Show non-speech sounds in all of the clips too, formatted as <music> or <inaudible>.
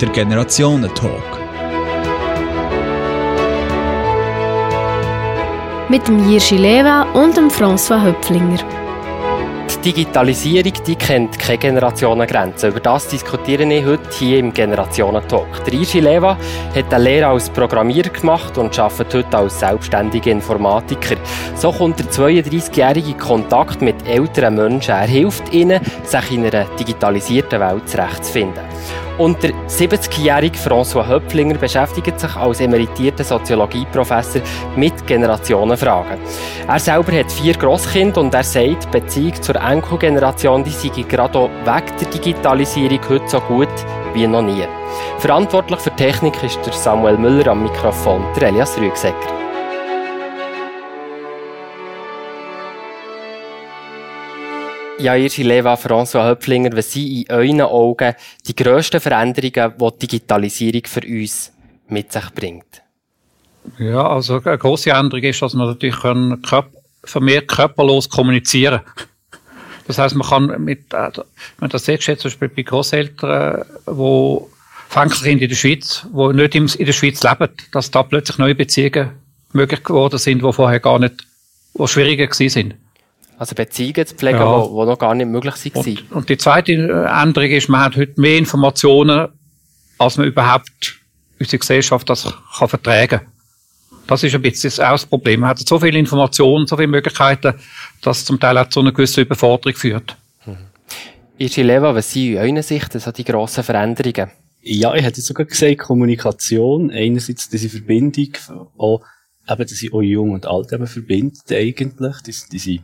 der Generationentalk. Mit dem Jirschi Leva und dem François Höpflinger. Die Digitalisierung die kennt keine Generationengrenzen. Über das diskutiere ich heute hier im Generationentalk. Der Leva hat eine Lehre als Programmierer gemacht und arbeitet heute als selbstständiger Informatiker. So kommt der 32-Jährige in Kontakt mit älteren Menschen. Er hilft ihnen, sich in einer digitalisierten Welt zurechtzufinden. Und der 70-jährige François Höpflinger beschäftigt sich als emeritierter Soziologieprofessor mit Generationenfragen. Er selber hat vier Grosskinder und er sagt, die Beziehung zur Enkelgeneration die sei gerade auch wegen der Digitalisierung heute so gut wie noch nie. Verantwortlich für Technik ist der Samuel Müller am Mikrofon, der Elias Rügsecker. Ja, Irschi Leva, François Höpflinger, was sind in euren Augen die grössten Veränderungen, die die Digitalisierung für uns mit sich bringt? Ja, also eine grosse Änderung ist, dass man natürlich können vermehrt körperlos kommunizieren Das heißt, man kann mit, äh, wenn das jetzt zum Beispiel bei Großeltern, wo Enkelkinder in der Schweiz, wo nicht in der Schweiz leben, dass da plötzlich neue Beziehungen möglich geworden sind, die vorher gar nicht, wo schwieriger gewesen sind. Also Beziehungen zu pflegen, ja. noch gar nicht möglich waren. Und, und die zweite Änderung ist, man hat heute mehr Informationen, als man überhaupt unsere Gesellschaft das kann vertragen. Das ist ein bisschen auch das Problem. Man hat so viele Informationen, so viele Möglichkeiten, dass es zum Teil auch zu einer gewissen Überforderung führt. Mhm. Irschi Leva, was sind in eurer Sicht also die grossen Veränderungen? Ja, ich hätte sogar gesagt, Kommunikation, einerseits diese Verbindung, auch, eben, dass sie auch jung und alt eben verbindet eigentlich, diese, diese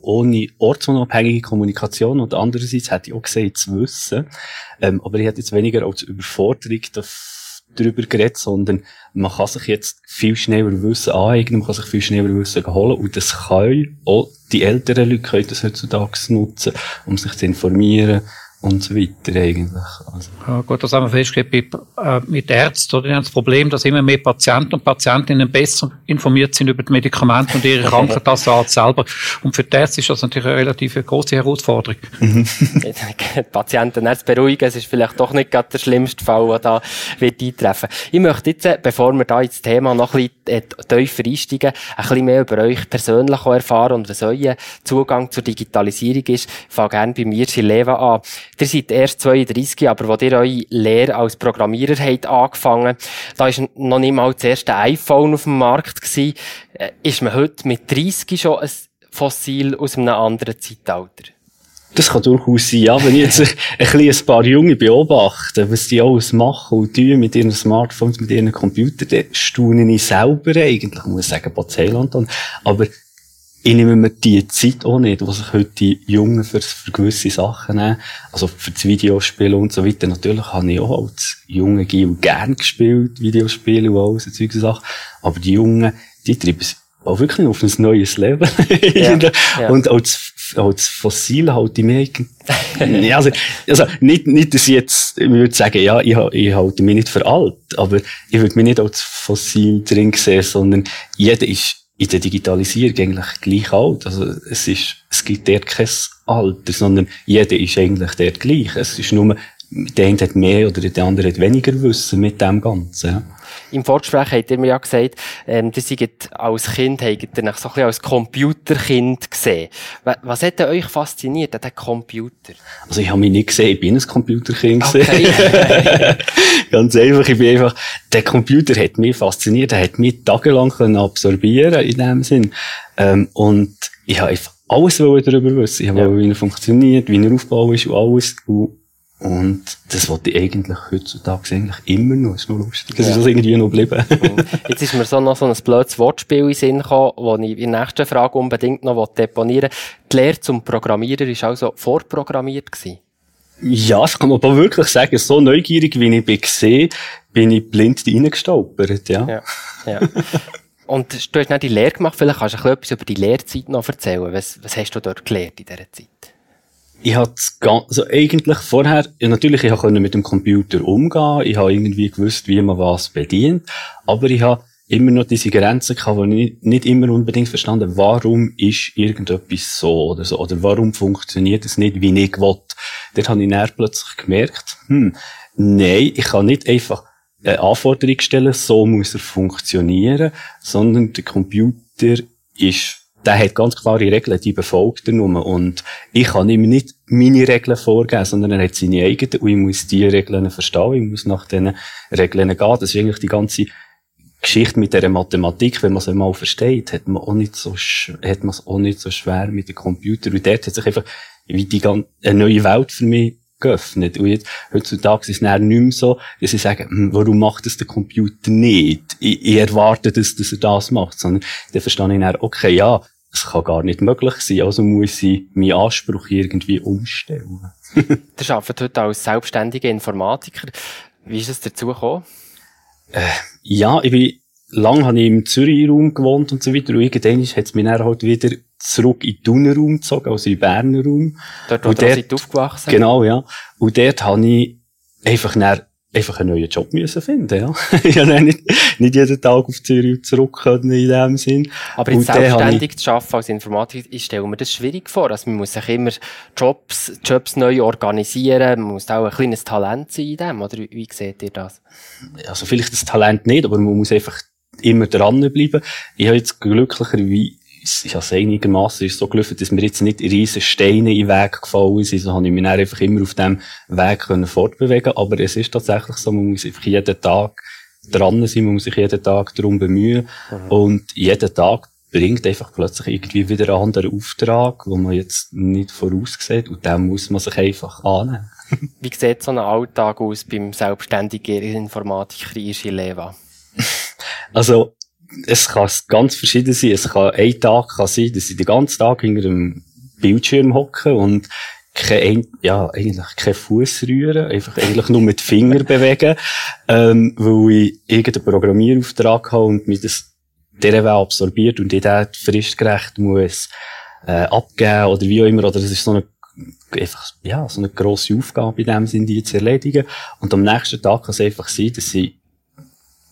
ohne ortsunabhängige Kommunikation. Und andererseits hätte ich auch gesagt, zu wissen, ähm, aber ich hätte jetzt weniger als Überforderung darüber geredet, sondern man kann sich jetzt viel schneller Wissen aneignen, man kann sich viel schneller Wissen holen. Und das kann auch die älteren Leute können das heutzutage nutzen, um sich zu informieren, und so weiter eigentlich. Also. Ja, gut, das haben wir festgestellt äh, mit Ärzten. Oder? Die haben das Problem, dass immer mehr Patienten und Patientinnen besser informiert sind über die Medikamente und ihre <laughs> Krankenkassenart selber. Und für die Ärzte ist das natürlich eine relativ große Herausforderung. die <laughs> Patienten Ärzte beruhigen, es ist vielleicht doch nicht gerade der schlimmste Fall, der da wird eintreffen. Ich möchte jetzt, äh, bevor wir da ins Thema noch ein bisschen äh, tiefer einsteigen, ein bisschen mehr über euch persönlich erfahren und was euer Zugang zur Digitalisierung ist. Ich fange gerne bei mir, Leva an. Ihr seid erst 32, aber als ihr eure Lehre als Programmierer habt angefangen, da war noch nicht mal das erste iPhone auf dem Markt gewesen. Äh, ist man heute mit 30 schon ein Fossil aus einem anderen Zeitalter? Das kann durchaus sein, ja. Wenn ich jetzt <laughs> ein, bisschen ein paar Junge beobachte, was die alles machen und tun mit ihren Smartphones, mit ihren Computern, dann staune ich selber eigentlich, muss ich sagen, Bazelland. Aber ich nehme mir die Zeit auch nicht, die sich heute die Jungen für, für gewisse Sachen nehmen. Also für das Videospiel und so weiter. Natürlich habe ich auch als junge Gil gern gespielt, Videospiele und alles, solche Sachen. Aber die Jungen, die treiben es auch wirklich auf ein neues Leben. Ja, <laughs> ja. Und als, als Fossil halte ich mich ja, <laughs> also, also, nicht, nicht, dass ich jetzt, ich würde sagen, ja, ich, ich halte mich nicht für alt, aber ich würde mich nicht als Fossil drin sehen, sondern jeder ist in der Digitalisierung eigentlich gleich alt. Also es ist, es gibt dort kein Alter, sondern jeder ist eigentlich dort gleich. Es ist nur, der eine hat mehr oder der andere hat weniger Wissen mit dem Ganzen. Ja. Im Vorgespräch habt ihr mir ja gesagt, ähm, ihr seid als Kind, habt ihr so ein bisschen als Computerkind gesehen. Was hat euch fasziniert an dem Computer? Also ich habe mich nicht gesehen, ich bin ein Computerkind okay. <laughs> Ganz einfach, ich bin einfach, der Computer hat mich fasziniert, er hat mich tagelang können absorbieren in dem Sinn. Ähm, und ich habe einfach alles darüber wissen. Ich habe ja. wie er funktioniert, wie er aufgebaut ist und alles. Und und das wollte ich eigentlich heutzutage eigentlich immer noch. Ist noch lustig. Das ja. ist also irgendwie noch geblieben. <laughs> Jetzt ist mir so noch so ein blödes Wortspiel in den Sinn gekommen, das ich in der nächsten Frage unbedingt noch deponieren will. Die Lehre zum Programmierer war also vorprogrammiert gewesen. Ja, das kann man aber wirklich sagen. So neugierig, wie ich bin bin ich blind reingestolpert, ja. ja, ja. Und du hast nicht die Lehre gemacht. Vielleicht kannst du etwas über die Lehrzeit noch erzählen. Was, was hast du dort gelernt in dieser Zeit? Ich hatte also eigentlich vorher, natürlich, ich konnte mit dem Computer umgehen, ich habe irgendwie gewusst, wie man was bedient, aber ich habe immer noch diese Grenzen gehabt, wo ich nicht, nicht immer unbedingt verstanden, warum ist irgendetwas so oder so, oder warum funktioniert es nicht, wie ich will. Dort habe ich dann plötzlich gemerkt, hm, nein, ich kann nicht einfach eine Anforderung stellen, so muss er funktionieren, sondern der Computer ist der hat ganz klare Regeln, die befolgt er nur. Und ich kann ihm nicht meine Regeln vorgeben, sondern er hat seine eigenen und ich muss diese Regeln verstehen, ich muss nach diesen Regeln gehen. Das ist eigentlich die ganze Geschichte mit der Mathematik, wenn man es einmal versteht, hat man auch nicht so, hat man es auch nicht so schwer mit dem Computer. Und dort hat sich einfach wie die ganze, eine neue Welt für mich geöffnet. Und jetzt, heutzutage ist es nicht mehr so, dass sie sagen, hm, warum macht das der Computer nicht? Ich, ich erwarte, dass, dass er das macht. Sondern dann verstehe ich dann, okay, ja, es kann gar nicht möglich sein, also muss ich meinen Anspruch irgendwie umstellen. <laughs> Ihr arbeitet heute als selbstständiger Informatiker. Wie ist es dazu gekommen? Äh, ja, ich bin, lang habe ich im Zürich-Raum gewohnt und so weiter. Und irgendwann hat es mich dann halt wieder zurück in den Thuner-Raum gezogen, also in den Berner Raum. Dort, wo ihr aufgewachsen Genau, ja. Und dort habe ich einfach dann einfach einen neuen Job müssen finden, ja. <laughs> ich habe nicht, nicht jeden Tag auf Zürich zurück können in dem Sinn. Aber jetzt selbstständig ich... zu arbeiten als Informatiker, ich stelle mir das schwierig vor. Also man muss sich immer Jobs, Jobs neu organisieren, man muss auch ein kleines Talent sein in dem, oder wie, wie seht ihr das? Also vielleicht das Talent nicht, aber man muss einfach immer dranbleiben. Ich habe jetzt glücklicherweise ich habe es einigermaßen so gelaufen, dass mir jetzt nicht riesen Steine in den Weg gefallen sind, so habe ich mich einfach immer auf dem Weg können fortbewegen aber es ist tatsächlich so, man muss einfach jeden Tag dran sein, man muss sich jeden Tag darum bemühen mhm. und jeden Tag bringt einfach plötzlich irgendwie wieder einen anderen Auftrag, wo man jetzt nicht voraussieht und dem muss man sich einfach annehmen. <laughs> Wie sieht so ein Alltag aus beim selbstständigen Informatiker Irschi Leva? Also, es kann ganz verschieden sein. Es kann ein Tag kann sein, dass ich den ganzen Tag hinter einem Bildschirm hocke und kein, ja, eigentlich kein Fuß rühren, einfach eigentlich nur mit Finger <laughs> bewegen, ähm, weil ich irgendeinen Programmierauftrag habe und mir das dieser Weg absorbiert und ich den fristgerecht muss, äh, abgeben oder wie auch immer, oder das ist so eine, einfach, ja, so eine grosse Aufgabe in dem Sinn, die zu erledigen. Und am nächsten Tag kann es einfach sein, dass ich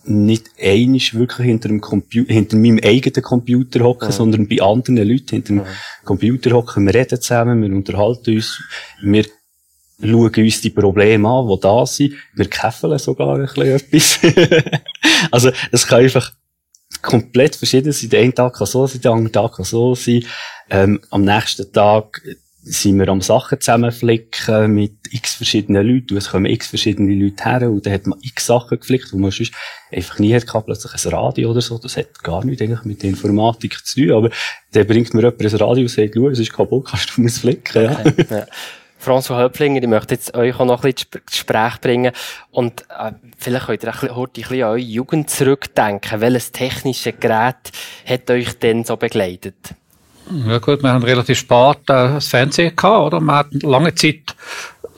nicht einisch wirklich hinter, dem Computer, hinter meinem eigenen Computer hocken, ja. sondern bei anderen Leuten hinter dem ja. Computer hocken. Wir reden zusammen, wir unterhalten uns, wir schauen uns die Probleme an, die da sind. Wir käffeln sogar ein bisschen etwas. <laughs> also, es kann einfach komplett verschieden sein. Der eine Tag kann so sein, der andere Tag kann so sein. Ähm, am nächsten Tag sind wir am Sachen zusammenflicken mit x verschiedenen Leuten. Es kommen x verschiedene Leute her und dann hat man x Sachen geflickt, wo man sonst einfach nie hat plötzlich ein Radio oder so. Das hat gar nichts eigentlich mit der Informatik zu tun. Aber dann bringt mir jemand ein Radio und sagt, schau, es ist kaputt, <laughs> kannst du mir es flicken, ja. Okay, ja. François Höpflinger, ich möchte jetzt euch auch noch ein bisschen ins Gespräch bringen. Und äh, vielleicht könnt ihr heute ein bisschen an eure Jugend zurückdenken. Welches technische Gerät hat euch denn so begleitet? Ja gut, wir haben relativ spät äh, das Fernsehen gehabt, oder? Wir hatten lange Zeit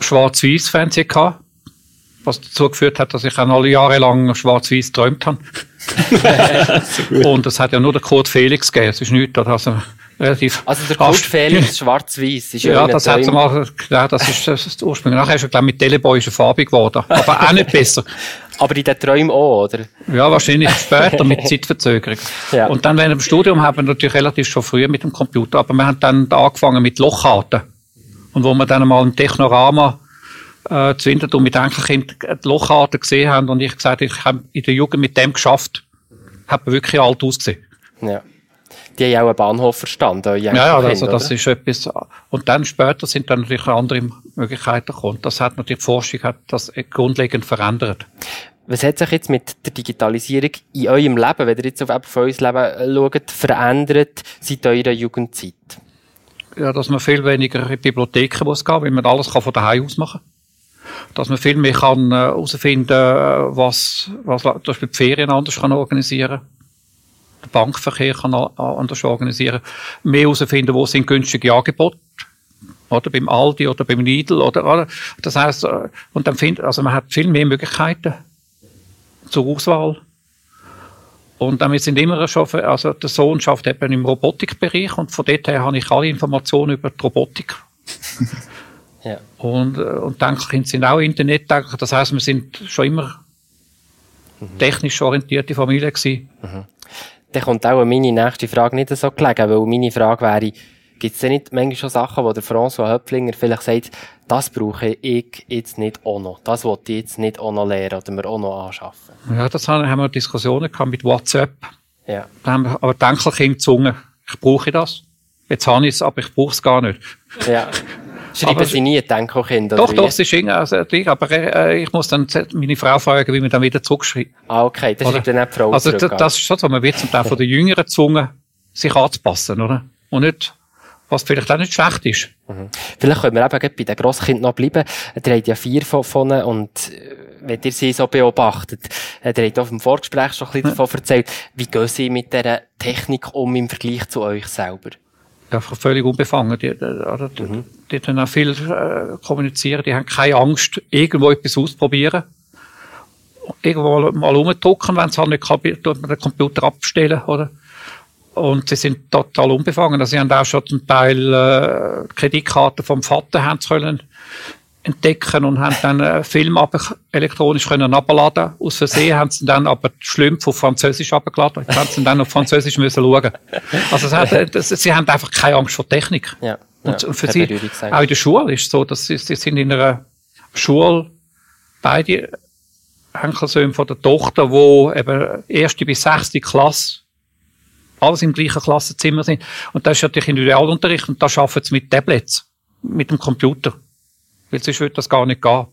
schwarz-weiß Fernsehen gehabt, was dazu geführt hat, dass ich auch alle Jahre lang schwarz-weiß geträumt habe. <laughs> und es hat ja nur der Code Felix gegeben, es ist nichts, also relativ. Also der Code Felix <laughs> schwarz-weiß ist ja Ja, das hat mal, ja, das ist, das der Ursprung. Nachher ist er, glaube ich, mit Teleboy ist er farbig geworden. Aber auch nicht besser. <laughs> Aber in den Träumen auch, oder? Ja, wahrscheinlich später mit <laughs> Zeitverzögerung. Ja. Und dann während dem Studium haben wir natürlich relativ schon früher mit dem Computer, aber wir haben dann angefangen mit Lochkarten. Und wo wir dann mal im Technorama äh, zu Winterthur mit Enkelkind die Lochkarten gesehen haben und ich gesagt ich habe in der Jugend mit dem geschafft, hat man wirklich alt ausgesehen. Ja die haben auch einen Bahnhof verstanden. Ja, ja, also das ist etwas. Und dann später sind dann natürlich andere Möglichkeiten gekommen. Das hat natürlich die Forschung hat das grundlegend verändert. Was hat sich jetzt mit der Digitalisierung in eurem Leben, wenn ihr jetzt auf, euer Leben schaut, verändert seit eurer Jugendzeit? Ja, dass man viel weniger in Bibliotheken muss gehen, weil man alles kann von daheim aus machen dass man viel mehr kann herausfinden, äh, was, was zum Beispiel die Ferien anders kann organisieren den Bankverkehr kann anders organisieren, mehr herausfinden, wo sind günstige Angebote oder beim Aldi oder beim Lidl oder, oder das heißt äh, und dann findet also man hat viel mehr Möglichkeiten zur Auswahl und damit sind immer schon also der Sohn schafft eben im Robotikbereich und von dort her habe ich alle Informationen über die Robotik <laughs> ja. und äh, und denke sind auch Internet das heißt wir sind schon immer mhm. technisch orientierte Familie gewesen. Mhm. Dann kommt auch meine nächste Frage nicht so gelegen, weil meine Frage wäre, gibt es denn nicht manchmal schon Sachen, wo der François Höpflinger vielleicht sagt, das brauche ich jetzt nicht auch noch, das wollte ich jetzt nicht auch noch lernen oder mir auch noch anschaffen? Ja, das haben wir Diskussionen gehabt mit WhatsApp. Ja. Da haben wir aber Denkelkind gezwungen, ich brauche das. Jetzt habe ich es, aber ich brauche es gar nicht. Ja. <laughs> Schreiben aber, Sie nie Denkelkind? Doch, doch, es ist also, aber äh, ich muss dann meine Frau fragen, wie man dann wieder zurückschreibt. Ah, okay, das oder? ist dann nicht die Frau Also das ist schon so, man wird zum Teil von den Jüngeren gezwungen, sich anzupassen, oder? Und nicht was vielleicht auch nicht schlecht ist. Mhm. Vielleicht können wir eben bei den Grosskindern noch bleiben. Ihr habt ja vier von ihnen und äh, wenn ihr sie so beobachtet, äh, ihr habt auf dem Vorgespräch schon ein bisschen davon erzählt, wie gehen sie mit dieser Technik um im Vergleich zu euch selber? Ja, völlig unbefangen. Die, die, mhm. die, die auch viel äh, kommunizieren, die haben keine Angst, irgendwo etwas auszuprobieren. Irgendwo mal rumdrucken, wenn es halt nicht kann, tut man den Computer abstellen, oder? Und sie sind total unbefangen. Also sie haben auch schon zum Teil äh, Kreditkarten vom Vater haben können entdecken und haben dann äh, Film elektronisch können abladen. Aus Versehen haben sie dann aber Schlümpfe auf Französisch abgeladen. Jetzt haben sie dann auf Französisch müssen schauen. Also hat, <laughs> das, sie haben einfach keine Angst vor Technik. Ja, und, ja, und für sie, auch in der Schule ist es so, dass sie, sie sind in einer Schule, beide Enkelsöhne von der Tochter, wo eben erste bis sechste Klasse alles im gleichen Klassenzimmer sind. Und das ist natürlich Individualunterricht und da arbeiten sie mit Tablets, mit dem Computer. Weil sonst würde das gar nicht gehen.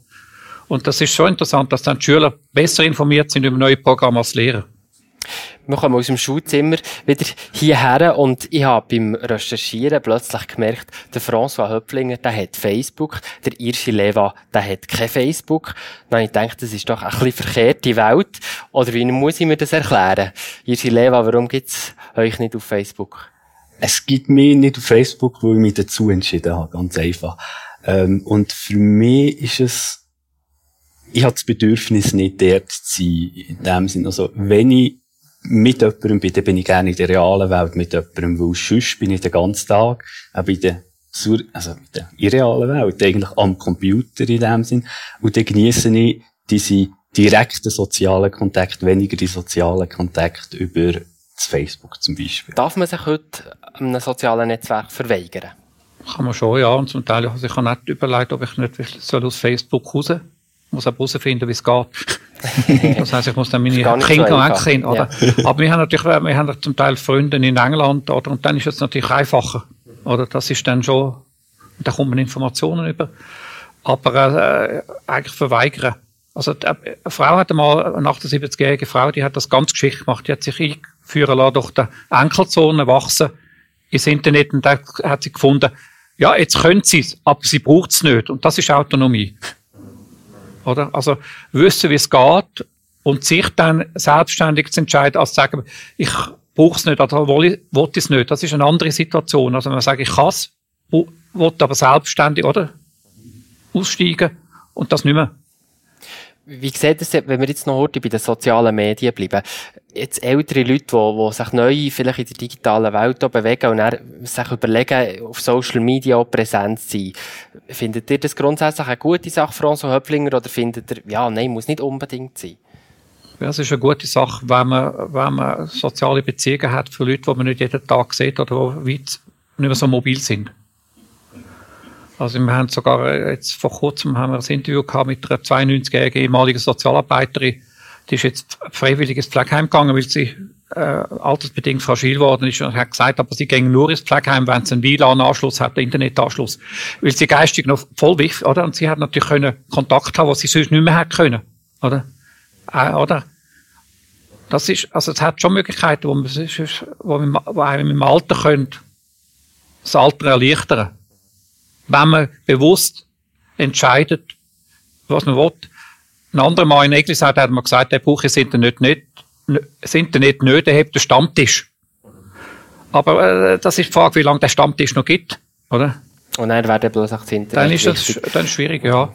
Und das ist schon interessant, dass dann die Schüler besser informiert sind über neue Programme als Lehrer. Wir kommen aus dem Schulzimmer wieder hierher und ich habe beim Recherchieren plötzlich gemerkt, der François Höpflinger, der hat Facebook, der Irschi Leva, der hat kein Facebook. Dann habe ich gedacht, das ist doch ein bisschen verkehrte Welt. Oder wie muss ich mir das erklären? Irschi Leva, warum gibt's euch nicht auf Facebook? Es gibt mich nicht auf Facebook, weil ich mich dazu entschieden habe, ganz einfach. Ähm, und für mich ist es, ich habe das Bedürfnis nicht dort zu sein, in dem Sinne, also, wenn ich mit jemandem bin, dann bin ich gerne in der realen Welt mit jemandem, weil sonst bin ich den ganzen Tag auch bei der, also in der irrealen Welt, eigentlich am Computer in dem Sinn. Und dann genieße ich diese direkten sozialen Kontakte, weniger die sozialen Kontakte über das Facebook zum Beispiel. Darf man sich heute einem sozialen Netzwerk verweigern? Kann man schon, ja. Und zum Teil, also ich habe nicht überlegt, ob ich nicht soll aus Facebook raus. Ich muss auch herausfinden, wie es geht. <laughs> das heisst, ich muss dann meine Kinder wegkriegen, oder? Ja. Aber wir haben natürlich, wir haben zum Teil Freunde in England, oder? Und dann ist es natürlich einfacher, oder? Das ist dann schon, da kommt man Informationen über. Aber, äh, eigentlich verweigern. Also, die, eine Frau hat einmal, eine 78-jährige Frau, die hat das ganz geschickt gemacht. Die hat sich einführen lassen durch die Enkelzone wachsen ins Internet und da hat sie gefunden, ja, jetzt können sie es, aber sie braucht es nicht. Und das ist Autonomie. Oder? Also, wissen, wie es geht und sich dann selbstständig zu entscheiden, als zu sagen, ich brauche es nicht oder will es nicht. Das ist eine andere Situation. Also, wenn man sagt, ich kann es, will aber selbstständig, oder? Aussteigen und das nicht mehr. Wie sieht es, wenn wir jetzt noch heute bei den sozialen Medien bleiben? Jetzt ältere Leute, die, die sich neu vielleicht in der digitalen Welt bewegen und dann sich überlegen, auf Social Media präsent zu sein. Findet ihr das grundsätzlich eine gute Sache, François Höpflinger, oder findet ihr, ja, nein, muss nicht unbedingt sein? Ja, es ist eine gute Sache, wenn man, wenn man soziale Beziehungen hat für Leute, die man nicht jeden Tag sieht oder die weit nicht mehr so mobil sind. Also wir haben sogar äh, jetzt vor kurzem haben wir ein Interview gehabt mit einer 92-jährigen ehemaligen Sozialarbeiterin. Die ist jetzt freiwillig ins Pflegeheim gegangen, weil sie äh, altersbedingt fragil worden ist und hat gesagt, aber sie gehen nur ins Pflegeheim, wenn sie einen WLAN-Anschluss hat, einen Internetanschluss. Weil sie geistig noch voll wichtig, oder? Und sie hat natürlich können Kontakt haben, was sie sonst nicht mehr hat können, oder? Äh, oder? Das ist, also es hat schon Möglichkeiten, wo man, wo man, wo einem im Alter können, das Alter erleichtern wenn man bewusst entscheidet, was man will. Ein anderer Mal in Eglisau hat man gesagt, der braucht das Internet nicht, das Internet nicht, der hat den Stammtisch. Aber äh, das ist die Frage, wie lange der Stammtisch noch gibt, oder? Und dann wäre bloß auch das Internet Dann ist das dann schwierig, ja.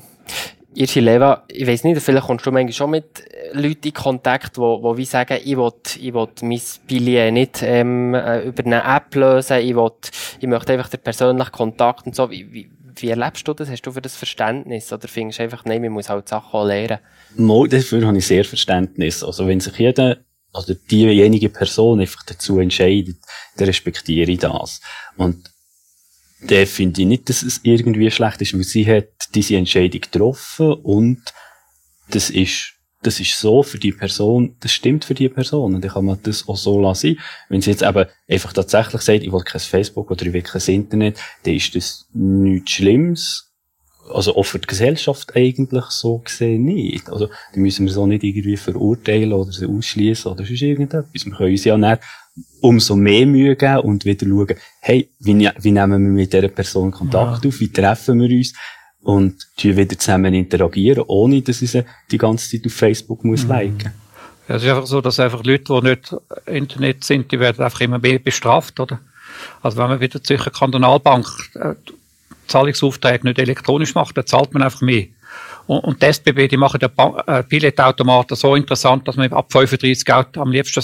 Irschi Leva, ich weiss nicht, vielleicht kommst du manchmal schon mit Leuten in Kontakt, wo, wo wie sagen, ich will, ich will mein Billet nicht ähm, äh, über eine App lösen, ich will, ich möchte einfach den persönlichen Kontakt und so. Wie, wie, wie erlebst du das? Hast du für das Verständnis? Oder findest du einfach, nein, man muss halt Sachen auch lernen? Mal, dafür habe ich sehr Verständnis. Also wenn sich jeder, also diejenige Person einfach dazu entscheidet, dann respektiere ich das. Und dann finde ich nicht, dass es irgendwie schlecht ist, weil sie hat diese Entscheidung getroffen und das ist das ist so für die Person, das stimmt für die Person. Und dann kann man das auch so lassen. Wenn sie jetzt eben einfach tatsächlich sagt, ich will kein Facebook oder ich will kein Internet, dann ist das nichts Schlimmes. Also auch für die Gesellschaft eigentlich so gesehen nicht. Also, die müssen wir so nicht irgendwie verurteilen oder sie ausschließen oder sonst irgendetwas. Wir können uns ja nicht umso mehr Mühe geben und wieder schauen, hey, wie, ne-, wie nehmen wir mit dieser Person Kontakt ja. auf, wie treffen wir uns, und wieder zusammen interagieren, ohne dass ich sie die ganze Zeit auf Facebook muss mhm. liken. Ja, es ist einfach so, dass einfach Leute, die nicht Internet sind, die werden einfach immer mehr bestraft, oder? Also wenn man wieder zur Kantonalbank äh, Zahlungsaufträge nicht elektronisch macht, dann zahlt man einfach mehr. Und, und die SBB, die machen den äh, Billetautomaten so interessant, dass man ab 35 Geld am liebsten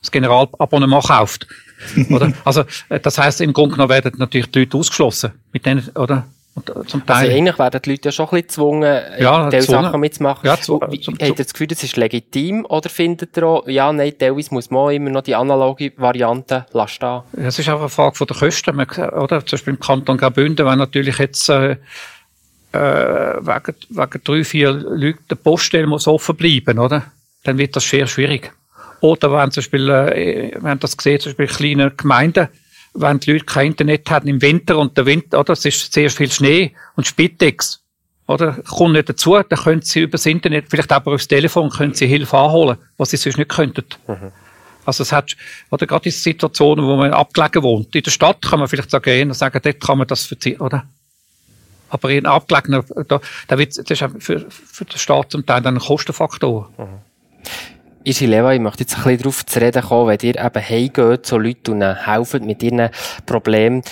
das, Generalabonnement kauft. <laughs> oder? Also, äh, das heißt, im Grunde genommen werden natürlich die Leute ausgeschlossen. Mit denen, oder? Äh, zum Teil. Also eigentlich werden die Leute ja schon ein bisschen gezwungen, äh, ja, diese Sachen mitzumachen. Ja, zu, Habt ihr das Gefühl, das ist legitim oder findet ihr auch, ja, nein, teilweise muss man immer noch die analoge Variante lassen Ja, es ist auch eine Frage von der Kosten. Man, oder? Zum Beispiel im Kanton Graubünden, wenn natürlich jetzt äh, äh, wegen, wegen drei, vier Leuten der Poststelle muss offen bleiben, oder? dann wird das sehr schwierig. Oder wenn zum Beispiel, äh, wenn das gesehen, zum Beispiel kleine Gemeinden, wenn die Leute kein Internet haben im Winter und der Winter, oder, es ist sehr viel Schnee und Spitex, oder, kommt nicht dazu, dann können sie übers Internet, vielleicht aber aufs Telefon, können sie Hilfe anholen, was sie sonst nicht könnten. Mhm. Also es hat, oder gerade in Situationen, wo man abgelegen wohnt. In der Stadt kann man vielleicht sagen, eher sagen, dort kann man das verziehen, oder? Aber in abgelegenen, da, da wird, das ist für, für den Staat zum Teil dann ein Kostenfaktor. Mhm. Isi Leva, ich möchte jetzt ein bisschen darauf zu reden kommen, wenn ihr eben heimgeht zu Leuten und helfen mit ihren Problemen.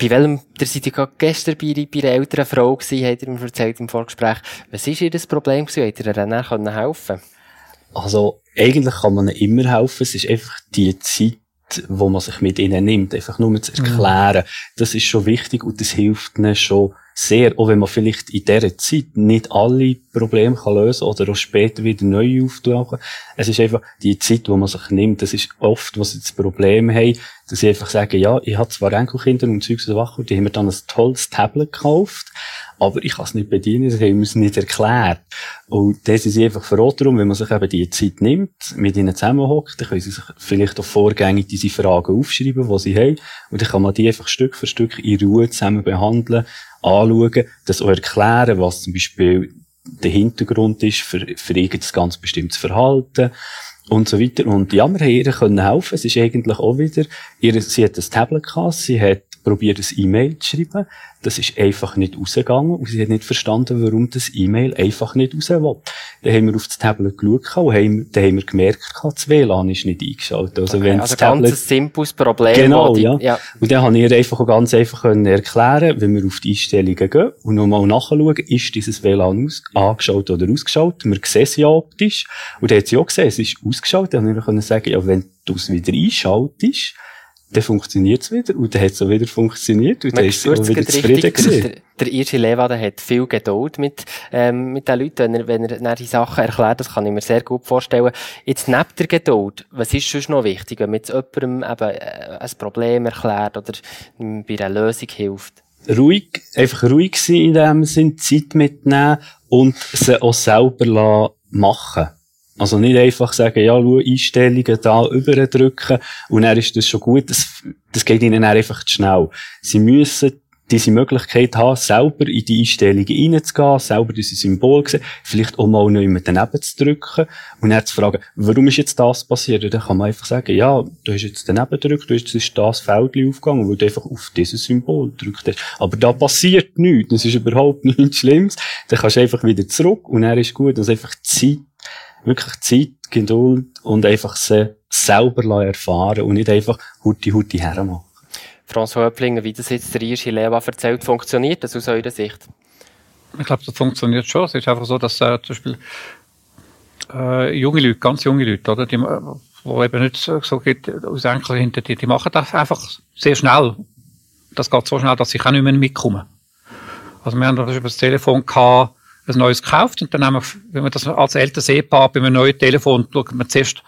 Bei welchem, ihr seid ja gestern bei, bei einer älteren Frau gewesen, habt ihr mir erzählt im Vorgespräch. Was war ihr das Problem gewesen? Habt ihr ihr dann helfen Also, eigentlich kann man immer helfen. Es ist einfach die Zeit, wo man sich mit ihnen nimmt. Einfach nur zu erklären. Mhm. Das ist schon wichtig und das hilft ihnen schon sehr, auch wenn man vielleicht in dieser Zeit nicht alle Probleme kann lösen oder auch später wieder neu auftauchen. Es ist einfach die Zeit, wo man sich nimmt. Das ist oft, was sie das Problem haben, dass sie einfach sagen, ja, ich habe zwar Enkelkinder und Zeugs und Sachen, die haben mir dann ein tolles Tablet gekauft, aber ich kann es nicht bedienen, das haben wir es nicht erklärt. Und das ist einfach froh darum, wenn man sich eben die Zeit nimmt, mit ihnen zusammenhockt, dann können sie sich vielleicht auch vorgängig diese Fragen aufschreiben, die sie haben, und dann kann man die einfach Stück für Stück in Ruhe zusammen behandeln anschauen, das auch erklären, was zum Beispiel der Hintergrund ist für, für irgendein ganz bestimmtes Verhalten und so weiter. Und ja, wir haben ihr können helfen. Es ist eigentlich auch wieder, ihr, sie hat ein Tablet gehabt, sie hat probiert, ein E-Mail zu schreiben. Das ist einfach nicht rausgegangen und sie hat nicht verstanden, warum das E-Mail einfach nicht raus will. Dann haben wir auf das Tablet geschaut und haben, dann haben wir gemerkt, das WLAN ist nicht eingeschaltet. Also, okay, wenn also das Tablet, ganz ein simples Problem. Genau, die, ja. ja. Und dann habe ich einfach ganz einfach können erklären, wenn wir auf die Einstellungen gehen und nochmal nachschauen, ist dieses WLAN aus, angeschaut oder ausgeschaut. Wir sehen es ja optisch. Und dann hat sie auch gesehen, es ist ausgeschaut. Dann habe ich sagen, ja, wenn du es wieder einschaltest, dann funktioniert es wieder und dann hat es auch wieder funktioniert und dann ist es wieder zufrieden gewesen. Der, der Irschi Leva, der hat viel Geduld mit, ähm, mit den Leuten, wenn er, wenn er die Sachen erklärt, das kann ich mir sehr gut vorstellen. Jetzt neben der Geduld, was ist sonst noch wichtig, wenn man jetzt jemandem eben äh, ein Problem erklärt oder bei einer Lösung hilft? Ruhig, einfach ruhig sein in dem Sinn, Zeit mitnehmen und sie auch selber machen also nicht einfach sagen, ja, schau, Einstellungen da überdrücken und dann ist das schon gut. Das, das geht ihnen einfach zu schnell. Sie müssen diese Möglichkeit haben, selber in die Einstellungen reinzugehen, selber diese Symbole sehen, vielleicht auch mal noch immer daneben zu drücken und dann zu fragen, warum ist jetzt das passiert? Und dann kann man einfach sagen, ja, du hast jetzt daneben gedrückt, du hast jetzt das Feld aufgegangen, weil du einfach auf dieses Symbol gedrückt hast. Aber da passiert nichts, das ist überhaupt <laughs> nichts Schlimmes. Dann kannst du einfach wieder zurück und dann ist gut, dass einfach Zeit wirklich Zeit, Geduld und einfach sie selber erfahren und nicht einfach Hutti Hutti hermachen. François Höplinger, wie das jetzt der Irschi Leva erzählt, funktioniert das aus eurer Sicht? Ich glaube, das funktioniert schon. Es ist einfach so, dass äh, zum Beispiel äh, junge Leute, ganz junge Leute, oder, die, wo eben nicht so, so geht, aus Enkel hinter die, die machen das einfach sehr schnell. Das geht so schnell, dass ich auch nicht mehr mitkomme. Also wir haben über das Telefon gehabt, ein neues gekauft und dann haben wir, wenn wir das als älteres Ehepaar bei einem neuen Telefon schaut man zuerst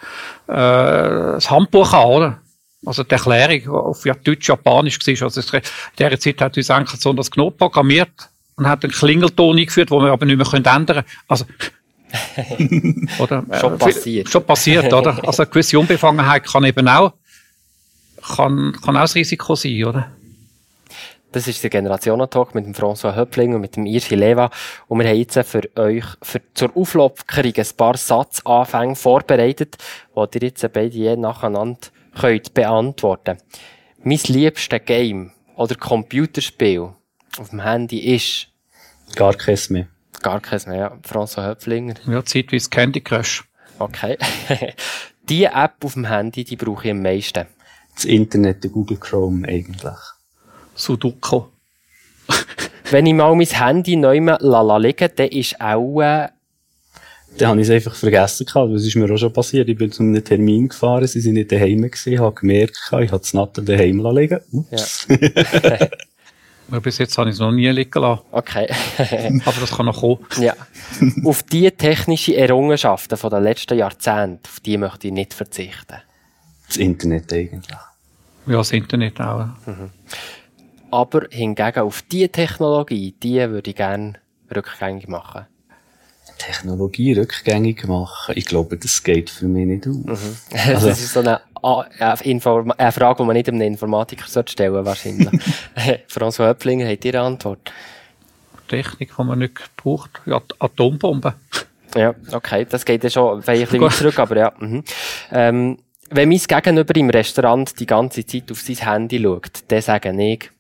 äh, das Handbuch an, oder? Also die Erklärung auf Deutsch-Japanisch war. Also in dieser Zeit hat uns eigentlich so das Knopf programmiert und hat einen Klingelton eingeführt, den wir aber nicht mehr ändern können. Also <laughs> oder, äh, schon passiert. Schon passiert, oder? <laughs> Also eine gewisse Unbefangenheit kann eben auch, kann, kann auch das Risiko sein, oder? Das ist der Generationentalk mit dem François Höppling und mit dem Irsi Leva. Und wir haben jetzt für euch für, zur Auflockerung ein paar Satzanfänge vorbereitet, die ihr jetzt beide je nacheinander könnt beantworten. Mein liebstes Game oder Computerspiel auf dem Handy ist? Gar keins mehr. Gar keins mehr, ja. François Höpflinger. Ja, zeitweise Candy Crush. Okay. <laughs> die App auf dem Handy, die brauche ich am meisten. Das Internet, der Google Chrome eigentlich. Sudoku. <laughs> Wenn ich mal mein Handy neu lala liegen, dann ist auch, äh, dann habe ich es einfach vergessen gehabt. Das ist mir auch schon passiert. Ich bin zu einem Termin gefahren, sie sind nicht daheim gewesen, habe gemerkt, ich habe das Natter daheim liegen. Ups. Ja. <laughs> Bis jetzt habe ich es noch nie liegen lassen. Okay. <laughs> Aber das kann noch kommen. Ja. Auf die technischen Errungenschaften von den letzten Jahrzehnten, auf die möchte ich nicht verzichten. Das Internet eigentlich. Ja, das Internet auch. Mhm. Aber hingegen auf die Technologie, die würde ich gerne rückgängig machen. Technologie rückgängig machen, ich glaube, das geht für mich nicht aus. Mhm. <laughs> Also, das ist so eine, eine, Frage, die man nicht einem Informatiker stellen sollte, wahrscheinlich. <laughs> François Höpplinger, habt ihr eine Antwort? Technik, die man nicht braucht, ja, Atombomben. Ja, okay, das geht ja schon ein bisschen weit zurück, aber ja. Mhm. Ähm, wenn mein Gegenüber im Restaurant die ganze Zeit auf sein Handy schaut, dann sage ich,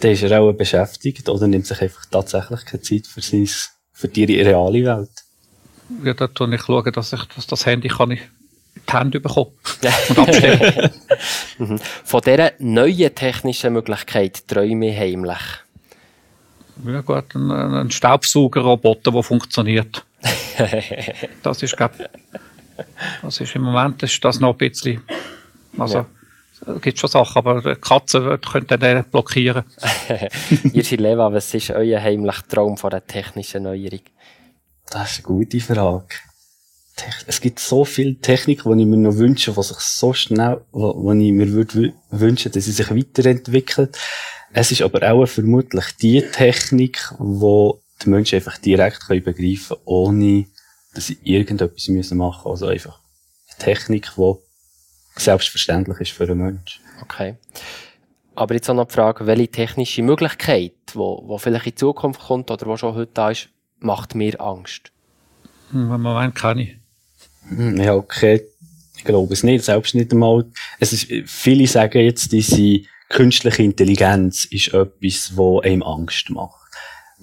dann ist er auch beschäftigt oder nimmt sich einfach tatsächlich keine Zeit für, sein, für die reale Welt. Ja, da schaue ich, schauen, dass ich dass das Handy kann ich in die Hände bekommen und abstellen. <laughs> Mhm. Von dieser neuen technischen Möglichkeit träume ich heimlich. Ja gut, ein, ein Staubsaugerroboter, der funktioniert. <laughs> das ist, glaube das ist im Moment ist das noch ein bisschen, also, ja gibt schon Sachen, aber Katzen könnten den blockieren. <laughs> Irsi Leva, was ist euer heimlicher Traum von der technischen Neuerung? Das ist eine gute Frage. Es gibt so viel Technik, die ich mir noch wünsche, was sich so schnell, wo, ich mir würde wünschen, dass sie sich weiterentwickelt. Es ist aber auch vermutlich die Technik, wo die Menschen einfach direkt können begreifen können, ohne dass sie irgendetwas machen müssen. Also einfach eine Technik, die selbstverständlich ist für einen Menschen. Okay. Aber jetzt auch noch die Frage, welche technische Möglichkeit, die wo, wo vielleicht in Zukunft kommt oder wo schon heute da ist, macht mir Angst? Hm, Im Moment keine. Hm, ja, okay. Ich glaube es nicht. Selbst nicht einmal. Es ist, viele sagen jetzt, diese künstliche Intelligenz ist etwas, was einem Angst macht.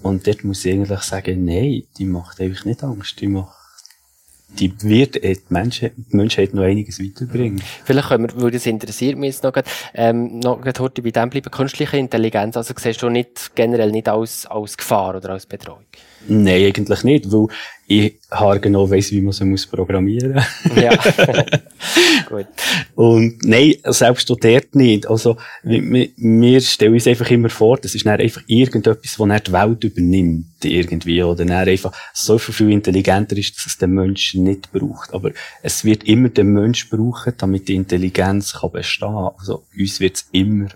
Und dort muss ich eigentlich sagen, nein, die macht eigentlich nicht Angst. Die macht die wird die Menschheit, die Menschheit noch einiges weiterbringen. Vielleicht können wir, weil das interessiert mich jetzt noch, ähm, noch heute bei dem bleiben, künstliche Intelligenz, also siehst du nicht, generell nicht als, als Gefahr oder als Bedrohung? Nein, eigentlich nicht, weil ich genau weiss, wie man sie muss programmieren muss. Ja. <laughs> Gut. Und nein, selbst dort nicht. Also, wir, wir stellen uns einfach immer vor, das ist dann einfach irgendetwas, das dann die Welt übernimmt, irgendwie, oder dann einfach so viel intelligenter ist, dass es den Menschen nicht braucht. Aber es wird immer den Mensch brauchen, damit die Intelligenz kann bestehen kann. Also, uns wird es immer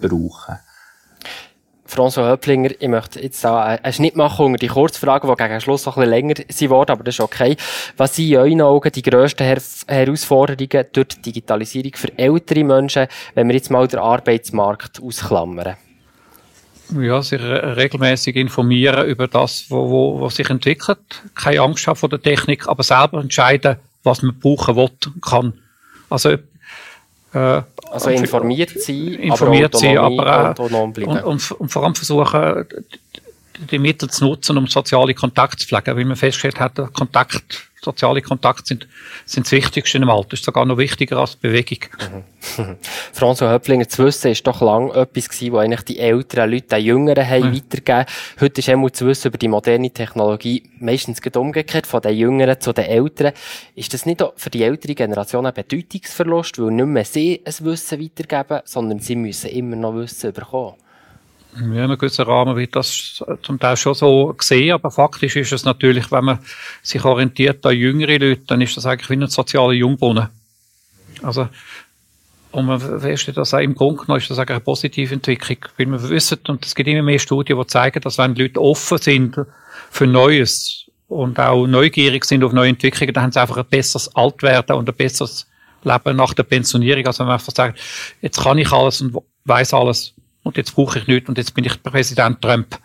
brauchen. François Höpplinger, ich möchte jetzt da einen Schnitt machen unter die Kurzfragen, die gegen Schluss noch ein bisschen länger sind worden, aber das ist okay. Was sind in euren Augen die grössten Her Herausforderungen durch die Digitalisierung für ältere Menschen, wenn wir jetzt mal den Arbeitsmarkt ausklammern? Ja, sich regelmäßig informieren über das, wo, wo, was sich entwickelt. Keine Angst haben vor der Technik, aber selber entscheiden, was man brauchen will, kann. Also, äh, also informiert sein, informiert aber, sein, aber autonom bleiben. Und, und, und, vor allem versuchen, die Mittel zu nutzen, um soziale Kontakte zu pflegen. Wie man festgestellt hat, Kontakt, soziale Kontakte sind, sind das Wichtigste im Alter. Das ist sogar noch wichtiger als Bewegung. Mhm. <laughs> François Höpplinger, zu wissen, ist doch lang etwas gewesen, was eigentlich die älteren Leute den Jüngeren haben mhm. weitergegeben. Heute ist einmal zu wissen über die moderne Technologie meistens umgekehrt, von den Jüngeren zu den Älteren. Ist das nicht auch für die ältere Generation ein Bedeutungsverlust, weil nicht mehr sie ein Wissen weitergeben, sondern sie müssen immer noch Wissen bekommen? Ja, in einem gewissen Rahmen wird das zum Teil schon so gesehen, aber faktisch ist es natürlich, wenn man sich orientiert an jüngere Leute, dann ist das eigentlich wie ein sozialer Jungbrunnen. Also, und man feststellt, dass auch im Grunde genommen ist das eigentlich eine positive Entwicklung, weil wir wissen, und es gibt immer mehr Studien, die zeigen, dass wenn Leute offen sind für Neues und auch neugierig sind auf neue Entwicklungen, dann haben sie einfach ein besseres Altwerden und ein besseres Leben nach der Pensionierung. Also wenn man einfach sagt, jetzt kann ich alles und weiß alles und jetzt brauche ich nichts und jetzt bin ich Präsident Trump.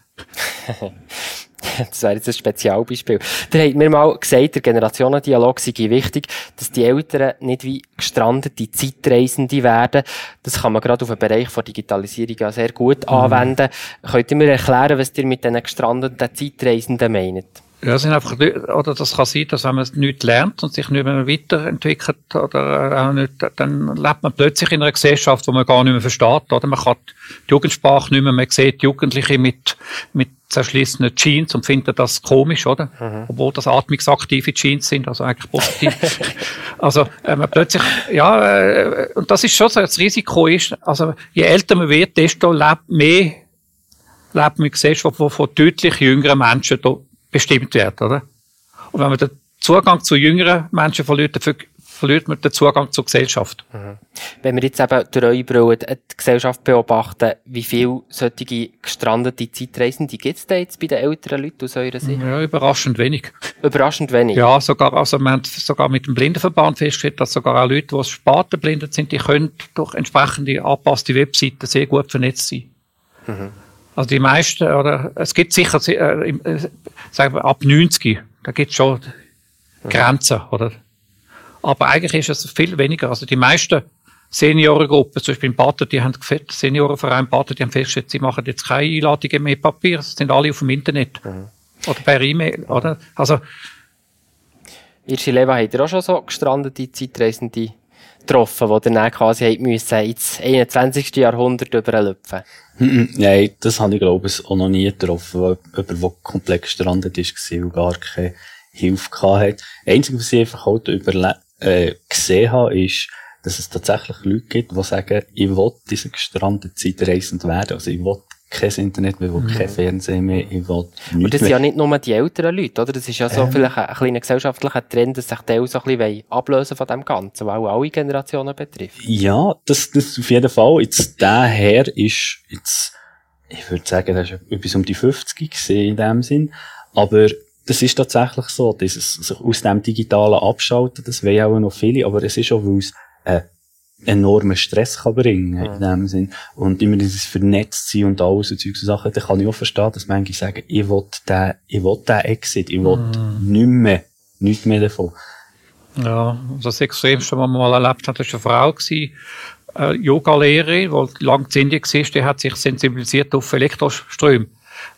das wäre jetzt ein Spezialbeispiel. Da hat mir mal gesagt, der Generationendialog sei wichtig, dass die Eltern nicht wie gestrandete Zeitreisende werden. Das kann man gerade auf den Bereich der Digitalisierung ja sehr gut mhm. anwenden. Könnt ihr mir erklären, was ihr mit diesen gestrandeten Zeitreisenden meint? Ja, sind einfach, oder das kann sein, dass wenn man nichts lernt und sich nicht mehr weiterentwickelt, oder auch nicht, dann lebt man plötzlich in einer Gesellschaft, wo man gar nicht mehr versteht, oder? Man kann die Jugendsprache nicht mehr, man sieht Jugendliche mit, mit zerschlissenen Jeans und findet das komisch, oder? Mhm. Obwohl das atmungsaktive Jeans sind, also eigentlich positiv. <laughs> also, äh, man plötzlich, ja, äh, und das ist schon so, das Risiko ist, also, je älter man wird, desto lebt mehr, lebt man in Gesellschaft, wo von deutlich jüngeren Menschen da bestimmt wird, oder? Und wenn man den Zugang zu jüngeren Menschen verliert, verliert man den Zugang zur Gesellschaft. Mhm. Wenn wir jetzt eben durch eure Brille die Gesellschaft beobachten, wie viele solche gestrandete Zeitreisende gibt es da jetzt bei den älteren Leuten aus eurer Sicht? Ja, überraschend wenig. Überraschend wenig? Ja, sogar, also wir haben sogar mit dem Blindenverband festgestellt, dass sogar auch Leute, die spatenblindet sind, die können durch entsprechende angepasste Webseiten sehr gut vernetzt sein. Mhm. Also die meisten, oder es gibt sicher, äh, äh, sagen wir, ab 90, da gibt es schon Grenzen, oder? Aber eigentlich ist es viel weniger. Also die meisten Seniorengruppen, zum Beispiel in Baden, die haben Seniorenverein Baden, die haben festgestellt, sie machen jetzt keine Einladungen mehr Papier, sie sind alle auf dem Internet. Mhm. Oder per E-Mail, oder? Also. Irsche Leva, habt ihr auch schon so gestrandete Zeitreisende getroffen, die dann quasi müssen ins 21. Jahrhundert überlüpfen? Nein, das habe ich glaube ich auch noch nie getroffen, weil jemand, der komplett gestrandet ist, und gar keine Hilfe hatte. Das Einzige, was ich einfach halt überle äh, gesehen habe, ist, dass es tatsächlich Leute gibt, die sagen, ich will diese gestrandete Zeit reisend werden. Also ich will kein Internet mehr, mhm. kein Fernsehen mehr, ich will Und das sind ja nicht nur die älteren Leute, oder? Das ist ja so ähm. vielleicht ein, ein kleiner gesellschaftlicher Trend, dass sich die so ein bisschen ablösen von dem Ganzen, weil auch alle Generationen betrifft. Ja, das, das auf jeden Fall. Jetzt, der Herr ist jetzt, ich würde sagen, er ist etwas um die 50 gesehen in dem Sinn. Aber das ist tatsächlich so, dieses sich aus dem Digitalen abschalten, das wollen auch noch viele, aber es ist auch, weil es äh, enormen Stress kann bringen, in dem Sinn. Und immer dieses vernetzt sein und alles und Zeugs und Sachen, da kann ich auch verstehen, dass manche sagen, ich will den, ich will den Exit, ich will mm. nicht mehr, nichts mehr davon. Ja, das Extremste, was man mal erlebt hat, war eine Frau, gewesen, äh, Yoga-Lehrerin, die lange in Indien war, die hat sich sensibilisiert auf Elektroströme.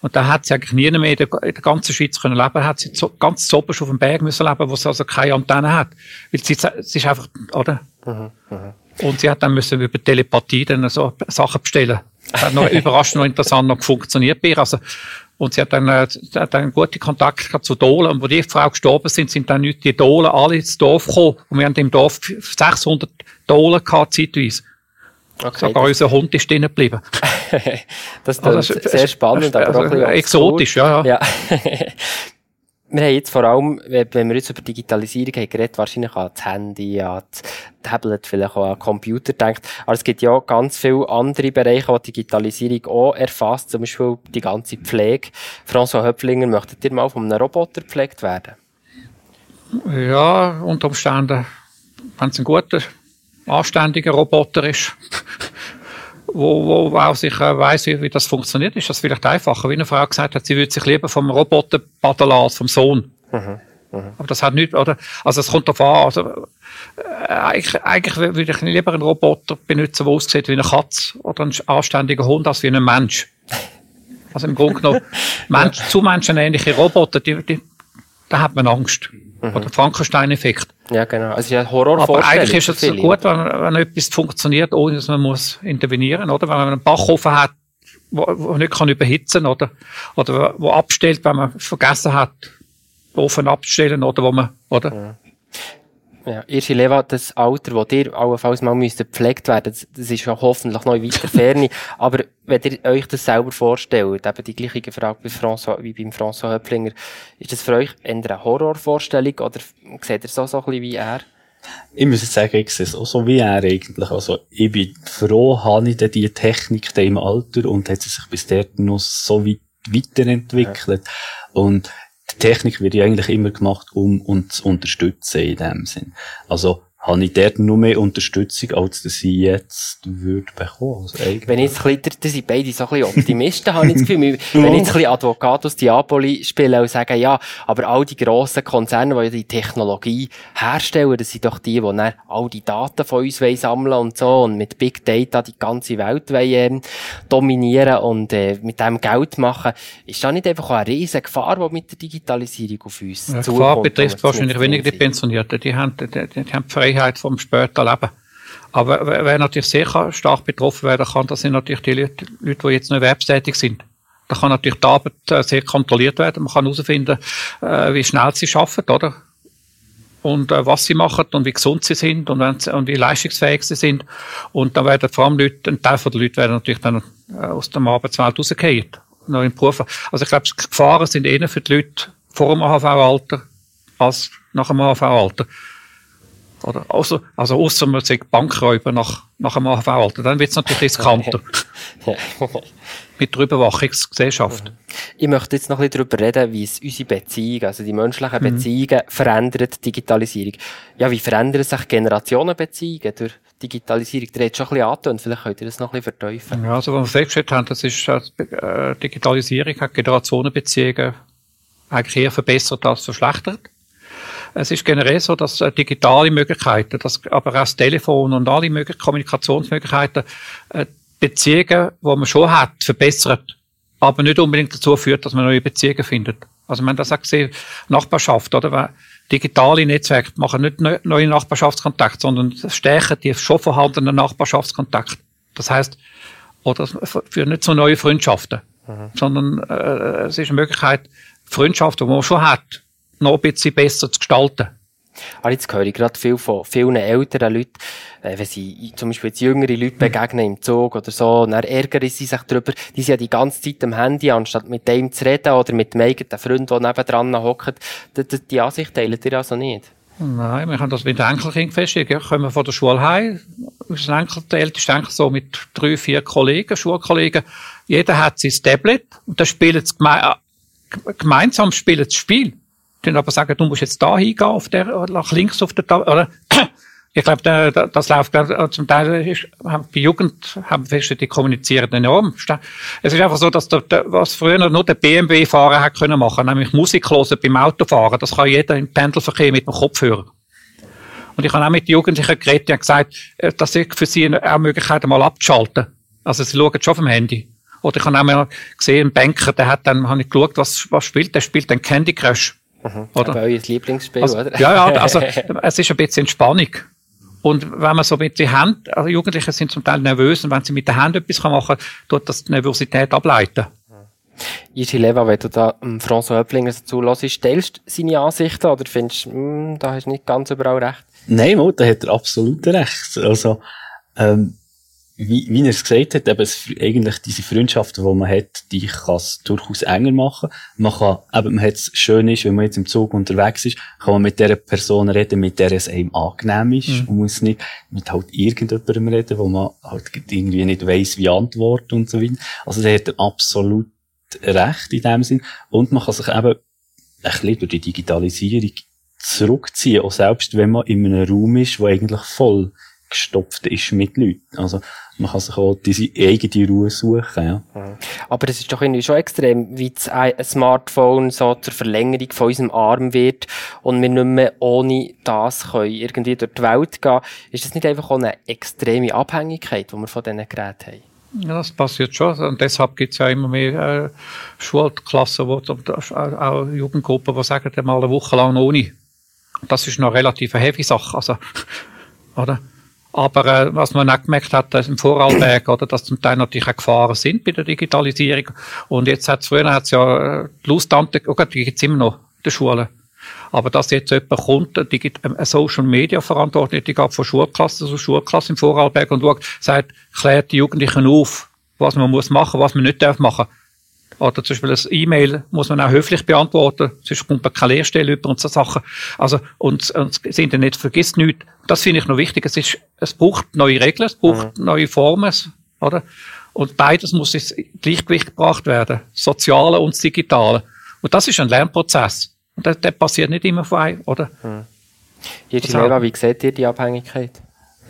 Und da hat sie eigentlich nie mehr in der, in der ganzen Schweiz können leben, hat sie so, ganz zoberst auf dem Berg müssen leben, wo sie also keine Antenne hat. Weil sie, sie ist einfach, oder? Mhm, mh. Und sie hat dann müssen über Telepathie dann so Sachen bestellen. Das hat noch <laughs> überraschend noch interessant noch funktioniert bei ihr. Also, und sie hat dann, äh, hat dann gute Kontakte gehabt zu Dolen. Und wo die Frau gestorben sind, sind dann nicht die Dolen alle ins Dorf gekommen. Und wir haben im Dorf 600 Dolen gehabt, zeitweise. Okay, Sogar unser Hund ist drinnen geblieben. <laughs> das ist also, sehr spannend, aber also, auch exotisch, ja, ja. ja. <laughs> wir haben jetzt vor allem, wenn wir jetzt über Digitalisierung haben geredet, wahrscheinlich an das Handy, an das Tablet, vielleicht auch an den Computer denkt. Aber es gibt ja ganz viele andere Bereiche, wo Digitalisierung auch erfasst, zum Beispiel die ganze Pflege. François Höpflinger, möchtet ihr mal von einem Roboter gepflegt werden? Ja, unter Umständen, wenn es ein guter, anständiger Roboter ist wo, wo auch sich äh, weiss, wie, wie das funktioniert, ist das vielleicht einfacher. Wie eine Frau gesagt hat, sie würde sich lieber vom Roboter paddeln als vom Sohn. Mhm. Mhm. Aber das hat nicht, oder? Also es kommt darauf an. Also, äh, eigentlich, eigentlich würde ich lieber einen Roboter benutzen, der aussieht wie eine Katze oder ein anständiger Hund, als wie ein Mensch. Also im Grunde genommen, <laughs> Mensch, zu menschenähnliche Roboter, die, die, da hat man Angst. Mhm. Oder Frankenstein-Effekt. Ja, genau. Also ja Horror Aber eigentlich ist es viele, gut, wenn, wenn etwas funktioniert, ohne dass man muss intervenieren, oder? Wenn man einen Backofen hat, wo, wo nicht kann überhitzen, oder? Oder wo abstellt, wenn man vergessen hat, den Ofen abzustellen, oder wo man, oder? Ja. Ja, Irschi Leva, das Alter, das ihr allenfalls mal müsst gepflegt werden das, das ist ja hoffentlich noch in weiter Ferne. <laughs> Aber wenn ihr euch das selber vorstellt, eben die gleiche Frage wie, François, wie beim François Höpflinger, ist das für euch eher eine Horrorvorstellung oder seht ihr so, so ein bisschen wie er? Ich muss jetzt sagen, ich sehe es auch so wie er eigentlich. Also, ich bin froh, habe ich denn die Technik da im Alter und hat sie sich bis dort noch so weit weiterentwickelt. Ja. Und die Technik wird ja eigentlich immer gemacht, um uns zu unterstützen in dem Sinn. Also, habe ich dort nur mehr Unterstützung, als dass ich jetzt würde bekommen. Also wenn ich jetzt ein bisschen, das sind beide so ein bisschen Optimisten, <laughs> habe ich das Gefühl. Wenn ich jetzt ein bisschen Advocatus Diaboli spiele und sage, ja, aber all die grossen Konzerne, die die Technologie herstellen, das sind doch die, die dann all die Daten von uns sammeln und so und mit Big Data die ganze Welt wollen, äh, dominieren und äh, mit dem Geld machen. Ist da nicht einfach eine riesige Gefahr, die mit der Digitalisierung auf uns ja, zukommt? Gefahr betrifft wahrscheinlich weniger die Pensionierten. Die haben, die, die, die haben Freiheit vom später Leben. Aber wer natürlich sehr stark betroffen werden kann, das sind natürlich die Leute, die jetzt noch erwerbstätig sind. Da kann natürlich die Arbeit äh, sehr kontrolliert werden. Man kann herausfinden, äh, wie schnell sie arbeiten, oder? Und äh, was sie machen und wie gesund sie sind und, und wie leistungsfähig sie sind. Und dann werden vor allem Leute, ein Teil der Leute werden natürlich dann aus der Arbeitswelt rausgehen. Noch in Berufen. Also ich glaube, die Gefahren sind eher für die Leute vor dem AHV-Alter als nach dem AHV-Alter. Oder? Also, also ausser man sagt Bankräuber nach, nach einem AHV-Alter, dann wird es natürlich riskanter. <laughs> <laughs> Mit der Überwachungsgesellschaft. Ich möchte jetzt noch ein bisschen darüber reden, wie es unsere Beziehungen, also die menschlichen mhm. Beziehungen, verändert, Digitalisierung. Ja, wie verändern sich Generationenbeziehungen durch Digitalisierung? Der hat schon ein bisschen angetönt, vielleicht könnt ihr das noch ein bisschen verteufeln. Ja, also, was wir festgestellt haben, das ist, äh, Digitalisierung hat Generationenbeziehungen eigentlich eher verbessert als verschlechtert. Es ist generell so, dass äh, digitale Möglichkeiten, dass aber auch das Telefon und alle möglichen Kommunikationsmöglichkeiten äh, Beziehungen, die man schon hat, verbessert, aber nicht unbedingt dazu führt, dass man neue Beziehungen findet. Also man das auch gesehen, Nachbarschaft, oder? Weil digitale Netzwerke machen nicht neue Nachbarschaftskontakte, sondern stärken die schon vorhandenen Nachbarschaftskontakte. Das heißt, oder für nicht so neue Freundschaften, mhm. sondern äh, es ist eine Möglichkeit, Freundschaften, die man schon hat, noch ein bisschen besser zu gestalten. Aber jetzt höre ich gerade viel von vielen älteren Leuten, äh, wenn sie zum Beispiel jetzt jüngere Leute begegnen im Zug oder so, dann ärgern sie sich darüber, die sind ja die ganze Zeit am Handy, anstatt mit dem zu reden oder mit dem eigenen Freund, der nebendran hockt. Die, die, Ansicht teilt ihr also nicht? Nein, wir haben das mit Enkelkind festgelegt. Ja, kommen wir von der Schule heim. Unser Enkel, der älteste Enkel, so mit drei, vier Kollegen, Schulkollegen. Jeder hat sein Tablet und dann spielen sie geme gemeinsam spielen das Spiel dann aber sagen, du musst jetzt da hingehen, auf der, nach links auf der, oder, <clears throat> ich glaube, das läuft äh, zum Teil ist, bei Jugend haben wir fest, die kommunizieren enorm. Es ist einfach so, dass der, der, was früher nur der BMW-Fahrer hat können machen, nämlich Musik hören beim Autofahren. Das kann jeder im Pendelverkehr mit dem Kopfhörer. Und ich habe auch mit Jugendlichen geredet, die gesagt, äh, das ist für sie auch Möglichkeit, mal abzuschalten. Also sie schauen schon vom Handy. Oder ich habe auch mal gesehen, ein Banker, der hat dann, habe ich geschaut, was, was spielt, der spielt dann Candy Crush. Mhm. Oder? Aber euer Lieblingsspiel, also, oder? Ja, ja, also <laughs> es ist ein bisschen Entspannung. Und wenn man so mit den Händen, also Jugendliche sind zum Teil nervös und wenn sie mit den Händen etwas machen kann, tut das die Nervosität ableiten. Iji Leva, wenn du da ähm, François Höpplinger dazu hörst, teilst du seine Ansichten oder findest du, hm, da hast du nicht ganz überall recht? Nein, Mo, da hat er absolut recht. Also, ähm, wie, wie er es gesagt hat, eben es, eigentlich diese Freundschaften, die man hat, die kann es durchaus enger machen. Man kann, eben, man hat es schön ist, wenn man jetzt im Zug unterwegs ist, kann man mit der Person reden, mit der es einem angenehm ist. Mhm. Man muss nicht mit halt irgendjemandem reden, wo man halt irgendwie nicht weiss, wie antworten und so weiter. Also, da hat er absolut recht in dem Sinn. Und man kann sich eben ein bisschen durch die Digitalisierung zurückziehen, auch selbst wenn man in einem Raum ist, wo eigentlich voll gestopft ist mit Leuten. Also, man kann sich auch diese eigene Ruhe suchen, ja. Aber es ist doch irgendwie schon extrem, wie das Smartphone so zur Verlängerung von unserem Arm wird und wir nicht mehr ohne das können irgendwie durch die Welt gehen. Ist das nicht einfach auch eine extreme Abhängigkeit, die wir von diesen Geräten haben? Ja, das passiert schon. Und deshalb gibt es ja immer mehr äh, Schulklassen, wo, auch Jugendgruppen, die sagen, mal eine Woche lang ohne. Das ist noch eine relativ heavy Sache. Also, <laughs> oder? Aber äh, was man auch gemerkt hat, dass im Vorarlberg, oder, dass zum Teil natürlich auch Gefahren sind bei der Digitalisierung. Und jetzt hat früher hat's ja äh, die Lusttante, oh Gott, die gibt's immer noch in der Schule. Aber dass jetzt jemand kommt, eine Social Media Verantwortung, die geht von Schulklasse zu Schulklasse im Vorarlberg und schaut, sagt, klärt die Jugendlichen auf, was man muss machen, was man nicht darf machen. Oder zum Beispiel ein E-Mail muss man auch höflich beantworten, sonst kommt man keine Lehrstelle über und so Sachen. Also, und, und das Internet vergisst nichts. Das finde ich noch wichtig. Es ist, es braucht neue Regeln, es braucht mhm. neue Formen, oder? Und beides muss ins Gleichgewicht gebracht werden. Das Soziale und das Digitale. Und das ist ein Lernprozess. Und der, der passiert nicht immer frei, oder? Mhm. Jetzt, Leva, wie seht ihr die Abhängigkeit?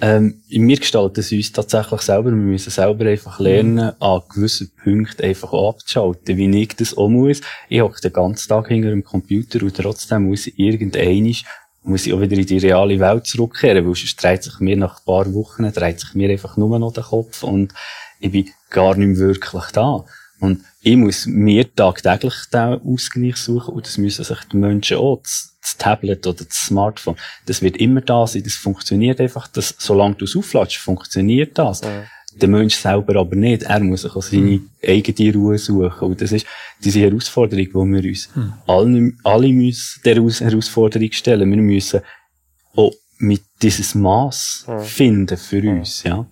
Ähm, wir gestalten es uns tatsächlich selber. Wir müssen selber einfach lernen, mhm. an gewissen Punkten einfach abzuschalten, wie ich das auch muss. Ich hocke den ganzen Tag hinter dem Computer und trotzdem muss ich irgendeinisch muss ich auch wieder in die reale Welt zurückkehren, weil sonst dreht sich mir nach ein paar Wochen, dreht sich mir einfach nur noch der Kopf und ich bin gar nicht mehr wirklich da. Und ich muss mir tagtäglich den Ausgleich suchen und das müssen sich die Menschen auch. Das, das Tablet oder das Smartphone, das wird immer da sein, das funktioniert einfach, das, solange du es aufladest, funktioniert das. Ja. Der Mensch selber aber nicht. Er muss sich auch seine mhm. eigene Ruhe suchen. Und das ist diese Herausforderung, die wir uns mhm. alle, alle müssen der Herausforderung stellen. Wir müssen auch mit dieses Maß mhm. finden für uns, ja.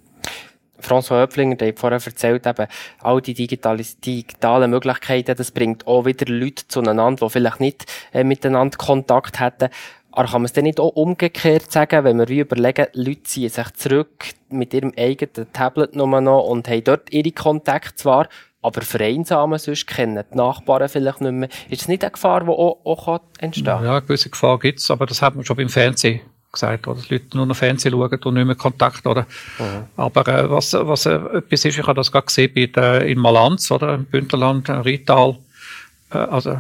François Höpflinger, der hat vorher erzählt, eben, all die digitalen Möglichkeiten, das bringt auch wieder Leute zueinander, die vielleicht nicht äh, miteinander Kontakt hätten. Aber kann man es dann nicht auch umgekehrt sagen, wenn wir wie überlegen, Leute ziehen sich zurück mit ihrem eigenen Tablet nur noch und haben dort ihre Kontakte zwar, aber vereinsamen sonst kennen die Nachbarn vielleicht nicht mehr. Ist es nicht eine Gefahr, die auch, auch entstehen kann? Ja, eine gewisse Gefahr gibt es, aber das hat man schon beim Fernsehen gesagt, oder? dass Leute nur noch Fernsehen schauen und nicht mehr Kontakt, oder? Mhm. Aber äh, was, was äh, etwas ist, ich habe das gerade gesehen bei der, in Malanz, oder? Im Bündnerland, äh, Rital, äh, also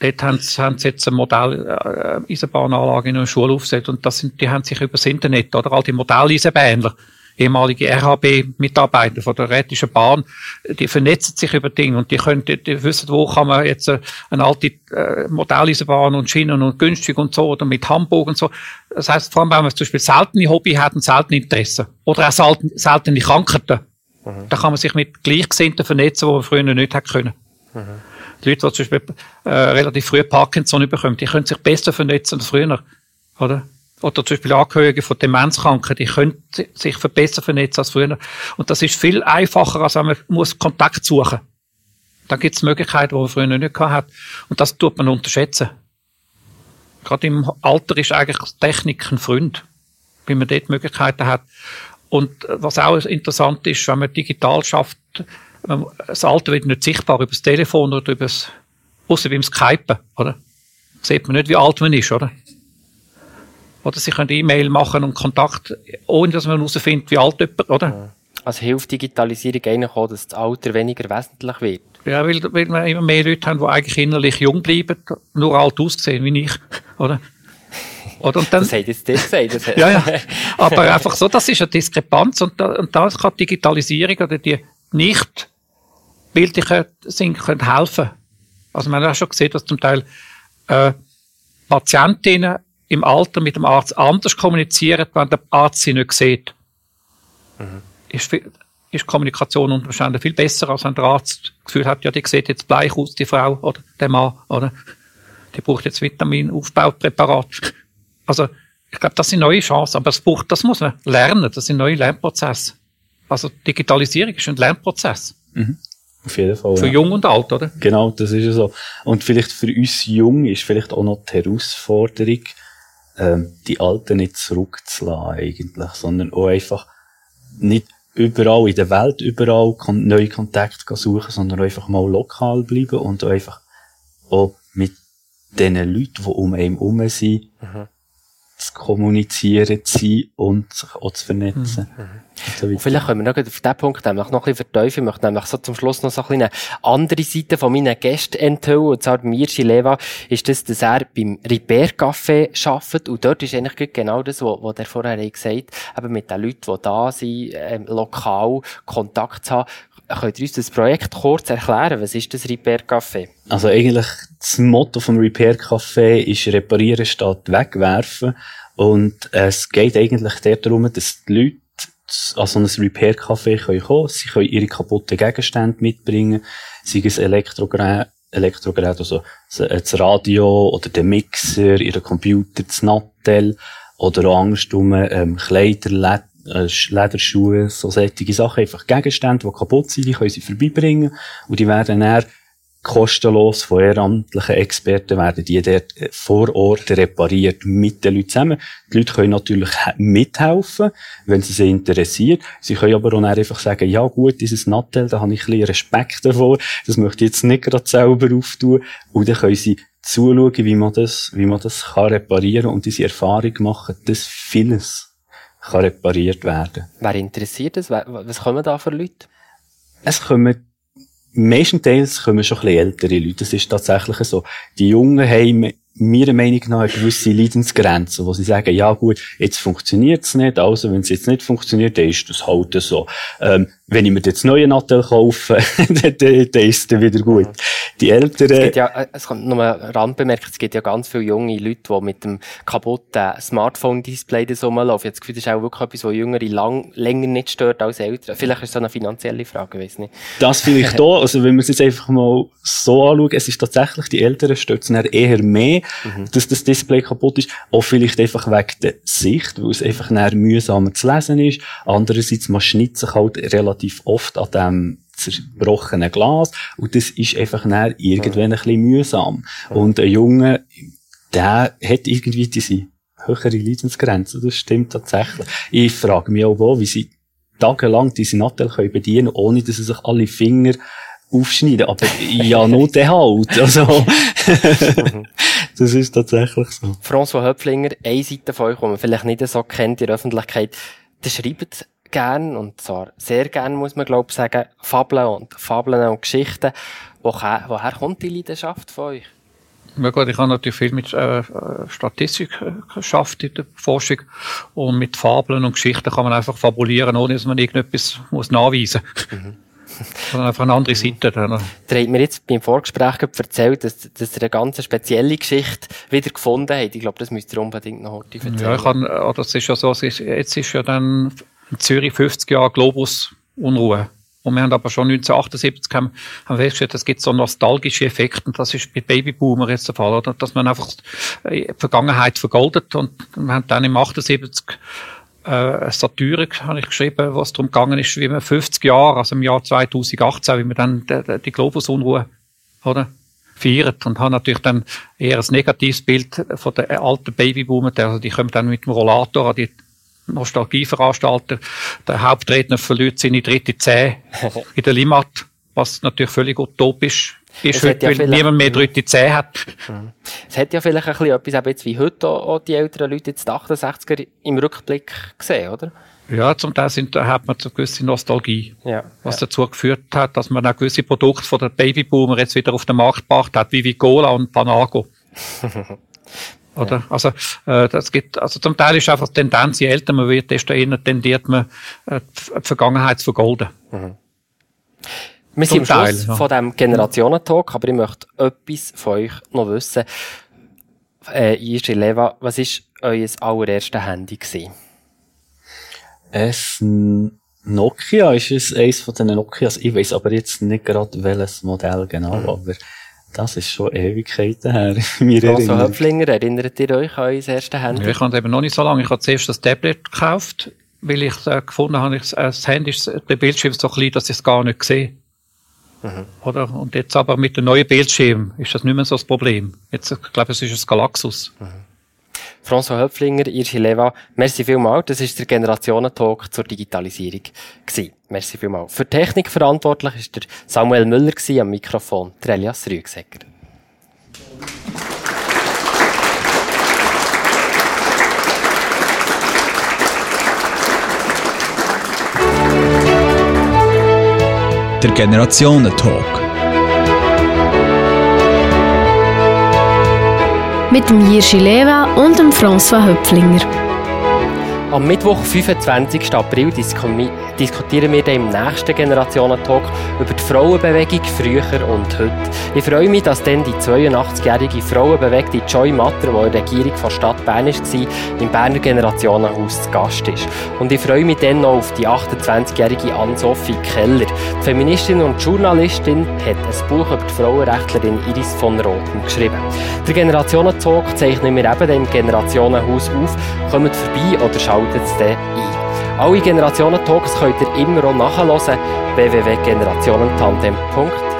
dort haben sie, haben sie jetzt eine Modell äh, Eisenbahnanlage in einer Schule aufgesetzt und das sind, die haben sich über das Internet, oder? All die Modelleisenbahner, ehemalige RHB-Mitarbeiter von der Rätischen Bahn, die vernetzen sich über Dinge und die können, die, die wissen, wo kann man jetzt äh, eine alte äh, Modelleisenbahn und Schienen und günstig und so oder mit Hamburg und so. Das heißt, vor allem, wenn man zum Beispiel seltene Hobby hat und seltene Interessen oder auch selten, seltene Krankheiten, mhm. da kann man sich mit Gleichgesinnten vernetzen, wo man früher nicht hätte können. Mhm. Die Leute, die zum Beispiel äh, relativ früh Parkinson bekommen, die können sich besser vernetzen als früher, oder? Oder zum Beispiel Angehörige von Demenzkranken, die können sich besser vernetzen als früher. Und das ist viel einfacher, als wenn man muss Kontakt suchen Da gibt es Möglichkeiten, die man früher nicht hat. Und das tut man unterschätzen. Gerade im Alter ist eigentlich Technik ein Freund, wenn man dort Möglichkeiten hat. Und was auch interessant ist, wenn man digital schafft, das Alter wird nicht sichtbar über das Telefon oder über das, außer beim Skypen, oder? Sieht man nicht, wie alt man ist, oder? Oder sie können E-Mail machen und Kontakt, ohne dass man herausfindet, wie alt jemand, oder? Also hilft Digitalisierung eigentlich auch, dass das Alter weniger wesentlich wird? Ja, weil, weil wir immer mehr Leute haben, die eigentlich innerlich jung bleiben, nur alt aussehen wie ich, <laughs> oder? Oder, und dann, das hat jetzt das gesagt. ja, ja. Aber einfach so, das ist eine Diskrepanz und da, und da kann Digitalisierung oder die nicht bildlichen Dinge können helfen. Also man hat auch schon gesehen, dass zum Teil äh, Patientinnen im Alter mit dem Arzt anders kommunizieren, wenn der Arzt sie nicht sieht. Mhm. Ist, ist Kommunikation unter Umständen viel besser, als wenn der Arzt das Gefühl hat, ja, die sieht jetzt bleich aus, die Frau oder der Mann, oder? Die braucht jetzt Vitaminaufbaupräparat. Also, ich glaube, das sind neue Chancen, aber das, braucht, das muss man lernen, das sind neue Lernprozesse. Also, Digitalisierung ist ein Lernprozess. Mhm. Auf jeden Fall. Für ja. jung und alt, oder? Genau, das ist ja so. Und vielleicht für uns Jung ist vielleicht auch noch die Herausforderung, ähm, die Alten nicht zurückzulassen eigentlich, sondern auch einfach nicht überall in der Welt überall neue Kontakte suchen, sondern einfach mal lokal bleiben und einfach auch mit den Leuten, die um einen herum sind, mhm zu kommunizieren, zu sein und sich auch zu vernetzen. Mhm. Und vielleicht können wir noch auf diesen Punkt nämlich noch ein bisschen verteufeln. Ich möchte nämlich so zum Schluss noch so ein eine andere Seite von meinen Gästen enthüllen. Und zwar bei Mirci Leva ist das, dass er beim Repair Café arbeitet. Und dort ist eigentlich genau das, was er vorher gesagt hat, eben mit den Leuten, die da sind, ähm, lokal Kontakt zu haben. Könnt ihr uns das Projekt kurz erklären? Was ist das Repair Café? Also eigentlich das Motto vom Repair Café ist reparieren statt wegwerfen. Und es geht eigentlich darum, dass die Leute an so ein Repair Café kommen können. Sie können ihre kaputten Gegenstände mitbringen, sei es Elektrogeräte, Elektrogerät, also das Radio oder der Mixer, ihren Computer, das Nattel oder auch andersrum ähm, Kleider, Led äh, Lederschuhe, so solche Sachen, einfach Gegenstände, die kaputt sind, die können sie vorbeibringen und die werden dann kostenlos von ehrenamtlichen Experten werden die dort äh, vor Ort repariert mit den Leuten zusammen. Die Leute können natürlich mithelfen, wenn sie sich interessiert. Sie können aber auch einfach sagen, ja gut, dieses Nattel, da habe ich ein bisschen Respekt davor, das möchte ich jetzt nicht gerade selber auftun. Und dann können sie zuschauen, wie man das, wie man das kann reparieren und diese Erfahrung machen, dass vieles kann repariert werden. Wer interessiert das? Was kommen da für Leute? Es kommen Meistenteils kommen schon ein bisschen ältere Leute. Das ist tatsächlich so. Die Jungen haben meiner Meinung nach eine gewisse Leidensgrenze, wo sie sagen, ja gut, jetzt funktioniert's nicht, also wenn es jetzt nicht funktioniert, dann ist das halt so. Ähm, wenn ich mir jetzt neue Nattel kaufe, <laughs> dann, dann, dann ist es wieder gut. Die Älteren... Es gibt ja, äh, es kommt nur ein Randbemerkt, es gibt ja ganz viele junge Leute, die mit dem kaputten Smartphone-Display das rumlaufen. Jetzt Gefühl, das ist auch wirklich etwas, was Jüngere lang, länger nicht stört als Ältere. Vielleicht ist das eine finanzielle Frage, weiß nicht. Das vielleicht <laughs> da, also wenn wir es jetzt einfach mal so anschauen, es ist tatsächlich, die Älteren stört es eher mehr, mhm. dass das Display kaputt ist. Auch vielleicht einfach wegen der Sicht, weil es einfach mühsamer zu lesen ist. Andererseits, man schnitzt sich halt relativ relativ oft an dem zerbrochenen Glas und das ist einfach dann irgendwann ein bisschen mühsam. Und ein Junge, der hat irgendwie diese höhere Leidensgrenze, das stimmt tatsächlich. Ich frage mich auch, wo, wie sie tagelang diese Nattel können bedienen ohne dass sie sich alle Finger aufschneiden. Aber ja, nur der halt. <laughs> Also, <laughs> das ist tatsächlich so. François Höpflinger, eine Seite von euch, die man vielleicht nicht so kennt in der Öffentlichkeit, der schreibt gern, und zwar sehr gern, muss man glaube ich sagen, Fabeln und Fabeln und Geschichten. Woher, woher kommt die Leidenschaft von euch? Ja gut, ich habe natürlich viel mit äh, Statistik äh, geschafft in der Forschung und mit Fabeln und Geschichten kann man einfach fabulieren, ohne dass man irgendetwas muss nachweisen muss. Mhm. <laughs> Sondern einfach eine andere Seite. Dann. Der hat mir jetzt beim Vorgespräch erzählt, dass, dass er eine ganz spezielle Geschichte wieder gefunden hat. Ich glaube, das müsst ihr unbedingt noch heute erzählen. Ja, ich kann, äh, das ist ja so, jetzt ist ja dann in Zürich 50 Jahre Globus-Unruhe. Und wir haben aber schon 1978 haben, haben festgestellt, es gibt so nostalgische Effekte. Und das ist bei Babyboomer jetzt der Fall, oder? Dass man einfach die Vergangenheit vergoldet. Und wir haben dann im 78 äh, eine Satire habe ich geschrieben, was darum gegangen ist, wie man 50 Jahre, also im Jahr 2018, wie man dann die, die Globus-Unruhe, oder? feiert und haben natürlich dann eher ein negatives Bild von den alten Babyboomer, also die kommen dann mit dem Rollator an die Nostalgieveranstalter. Der Hauptredner verliert seine dritte Zähne <laughs> in der Limat, was natürlich völlig utopisch ist, heute, ja weil niemand mehr dritte Zähne hat. Mhm. Es hat ja vielleicht ein bisschen etwas, jetzt wie heute auch die älteren Leute jetzt die 68er im Rückblick gesehen, oder? Ja, zum Teil sind, hat man eine gewisse Nostalgie, ja, was ja. dazu geführt hat, dass man auch gewisse Produkte von der Babyboomer jetzt wieder auf den Markt gebracht hat, wie Vigola und Panago. <laughs> Oder? Ja. Also, äh, das gibt, also zum Teil ist einfach die Tendenz, je älter man wird, desto eher tendiert man, äh, die Vergangenheit zu vergolden. Mhm. Wir sind am Schluss ja. von diesem Generationentalk, aber ich möchte etwas von euch noch wissen. Äh, Irschi Leva, was war euer allererstes Handy gewesen? Es Nokia ist es eines von den Nokias. Ich weiß aber jetzt nicht gerade welches Modell genau, mhm. aber das ist schon Ewigkeiten her. <laughs> Also Höpflinger, erinnert ihr euch an euer erstes Handy? Ich habe eben noch nicht so lange. Ich habe zuerst das Tablet gekauft, weil ich äh, gefunden habe, ich, äh, das Handy ist, der Bildschirm ist so klein, dass ich es gar nicht sehe. Mhm. Oder? Und jetzt aber mit dem neuen Bildschirm ist das nicht mehr so das Problem. Jetzt, ich glaube, es ist ein Galaxus. Mhm. François Höpflinger, Irschi Leva, merci vielmals. Das ist der Generationentalk zur Digitalisierung gewesen. Merci vielmals. Für Technik verantwortlich ist der Samuel Müller gewesen, am Mikrofon, der Elias Rügsecker. Der Generationentalk. Mit dem Jirschi Leva und dem François Höpflinger. Am Mittwoch, 25. April, diskutieren wir dann im nächsten Generationentalk über die Frauenbewegung früher und heute. Ich freue mich, dass dann die 82-jährige Frauenbewegte Joy Matter, die in der Regierung von Stadt Bern war, im Berner Generationenhaus zu Gast ist. Und ich freue mich dann noch auf die 28-jährige Ann-Sophie Keller. Die Feministin und Journalistin hat ein Buch über die Frauenrechtlerin Iris von Roten geschrieben. Der Generationenzug zeichnen wir eben im Generationenhaus auf. Kommt vorbei oder schaltet es dann ein. Alle Generationen-Talks könnt ihr immer auch nachhören. www.generationentandem.ch